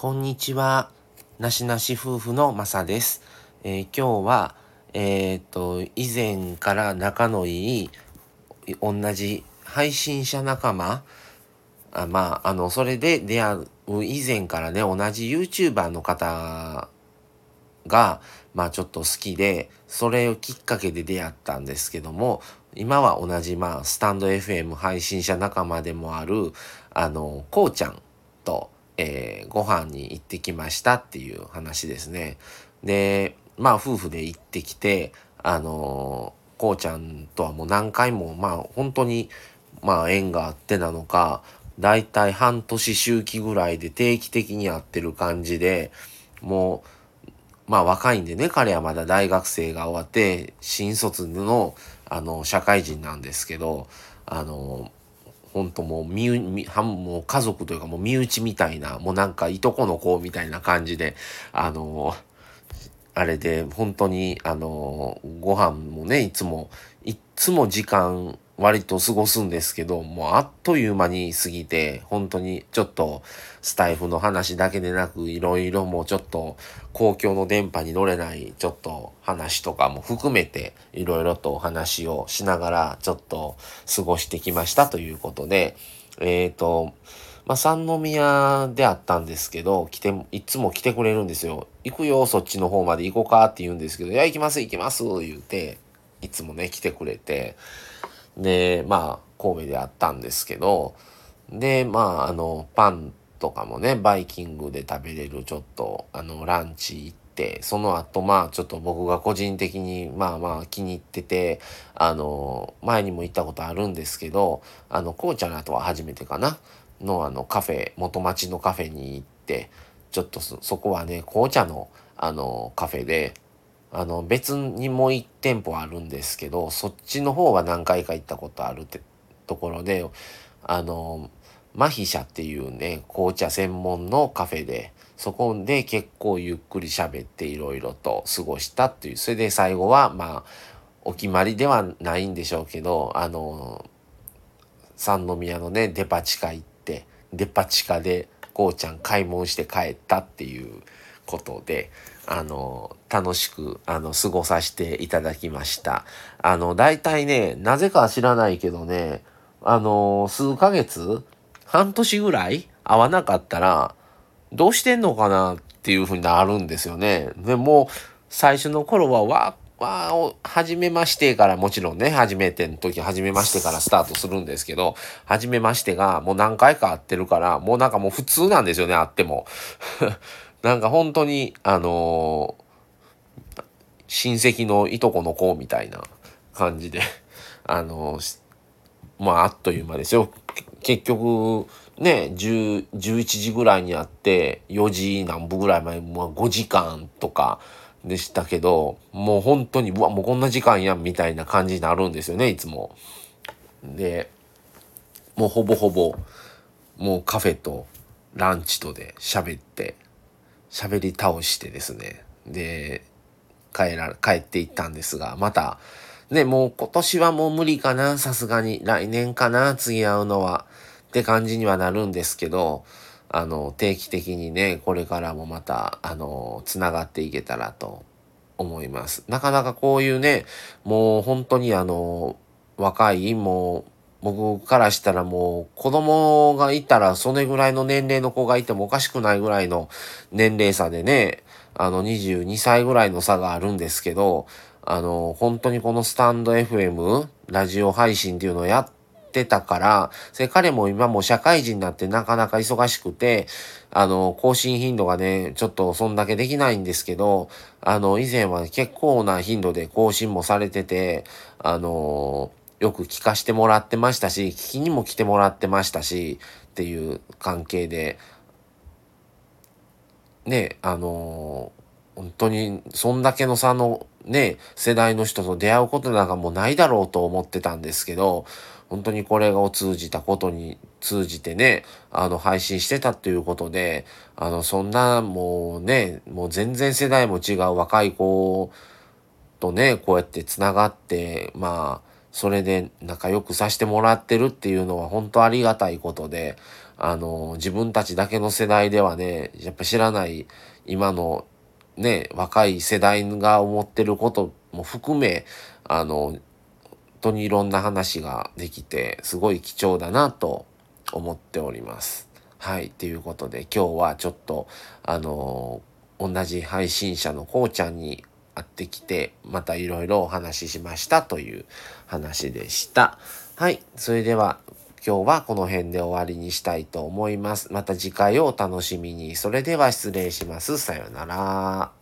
こんにちは。なしなし夫婦のまさです。えー、今日は、えっ、と、以前から仲のいい、同じ配信者仲間、あまあ、あの、それで出会う以前からね、同じ YouTuber の方が、まあちょっと好きで、それをきっかけで出会ったんですけども、今は同じ、まあ、スタンド FM 配信者仲間でもある、あの、こうちゃんと、えー、ご飯に行ってきましたっていう話ですね。で、まあ夫婦で行ってきて、あのー、こうちゃんとはもう何回も、まあ本当に、まあ縁があってなのか、だいたい半年周期ぐらいで定期的に会ってる感じで、もう、まあ若いんでね、彼はまだ大学生が終わって、新卒の、あの、社会人なんですけど、あの、本当もう身身もう家族というかもう身内みたいなもうなんかいとこの子みたいな感じであのあれで本当にあのご飯もねいつもいっつも時間割と過ごすんですけど、もうあっという間に過ぎて、本当にちょっとスタイフの話だけでなく、いろいろもうちょっと公共の電波に乗れないちょっと話とかも含めて、いろいろとお話をしながらちょっと過ごしてきましたということで、えっ、ー、と、まあ、三宮であったんですけど、来て、いつも来てくれるんですよ。行くよ、そっちの方まで行こうかって言うんですけど、いや、行きます、行きます、言うて、いつもね、来てくれて、で、まあ、神戸であったんですけど、で、まあ、あの、パンとかもね、バイキングで食べれるちょっと、あの、ランチ行って、その後、まあ、ちょっと僕が個人的に、まあまあ気に入ってて、あの、前にも行ったことあるんですけど、あの、紅茶の後は初めてかな、の、あの、カフェ、元町のカフェに行って、ちょっとそこはね、紅茶の、あの、カフェで、あの別にもう1店舗あるんですけどそっちの方は何回か行ったことあるってところであのマヒシャっていうね紅茶専門のカフェでそこで結構ゆっくり喋っていろいろと過ごしたっていうそれで最後はまあお決まりではないんでしょうけどあの三宮のねデパ地下行ってデパ地下でこうちゃん買い物して帰ったっていうことであの、楽しく、あの、過ごさせていただきました。あの、大体ね、なぜか知らないけどね、あの、数ヶ月半年ぐらい会わなかったら、どうしてんのかなっていうふうになるんですよね。でも、最初の頃は、わ、わを、初めましてから、もちろんね、初めての時、初めましてからスタートするんですけど、初めましてがもう何回か会ってるから、もうなんかもう普通なんですよね、会っても。なんか本当に、あのー、親戚のいとこの子みたいな感じで、あのー、まあ、あっという間ですよ。結局、ね、10、11時ぐらいにあって、4時何分ぐらい前、まあ、5時間とかでしたけど、もう本当に、うわ、もうこんな時間やんみたいな感じになるんですよね、いつも。で、もうほぼほぼ、もうカフェとランチとで喋って、喋り倒してですね。で帰ら帰っていったんですがまたねもう今年はもう無理かなさすがに。来年かな次会うのは。って感じにはなるんですけどあの定期的にねこれからもまたあのつながっていけたらと思います。なかなかこういうねもう本当にあの若いもう僕からしたらもう子供がいたらそれぐらいの年齢の子がいてもおかしくないぐらいの年齢差でね、あの22歳ぐらいの差があるんですけど、あの、本当にこのスタンド FM、ラジオ配信っていうのをやってたから、それ彼も今も社会人になってなかなか忙しくて、あの、更新頻度がね、ちょっとそんだけできないんですけど、あの、以前は結構な頻度で更新もされてて、あの、よく聞かしてもらってましたし、聞きにも来てもらってましたし、っていう関係で、ね、あのー、本当に、そんだけの差のね、世代の人と出会うことなんかもうないだろうと思ってたんですけど、本当にこれを通じたことに通じてね、あの、配信してたっていうことで、あの、そんなもうね、もう全然世代も違う若い子とね、こうやって繋がって、まあ、それで仲良くさせてもらってるっていうのは本当ありがたいことで、あの、自分たちだけの世代ではね、やっぱ知らない今のね、若い世代が思ってることも含め、あの、本当にいろんな話ができて、すごい貴重だなと思っております。はい。ということで、今日はちょっと、あの、同じ配信者のこうちゃんに会ってきて、またいろいろお話ししましたという話でした。はい。それでは、今日はこの辺で終わりにしたいと思います。また次回をお楽しみに。それでは失礼します。さようなら。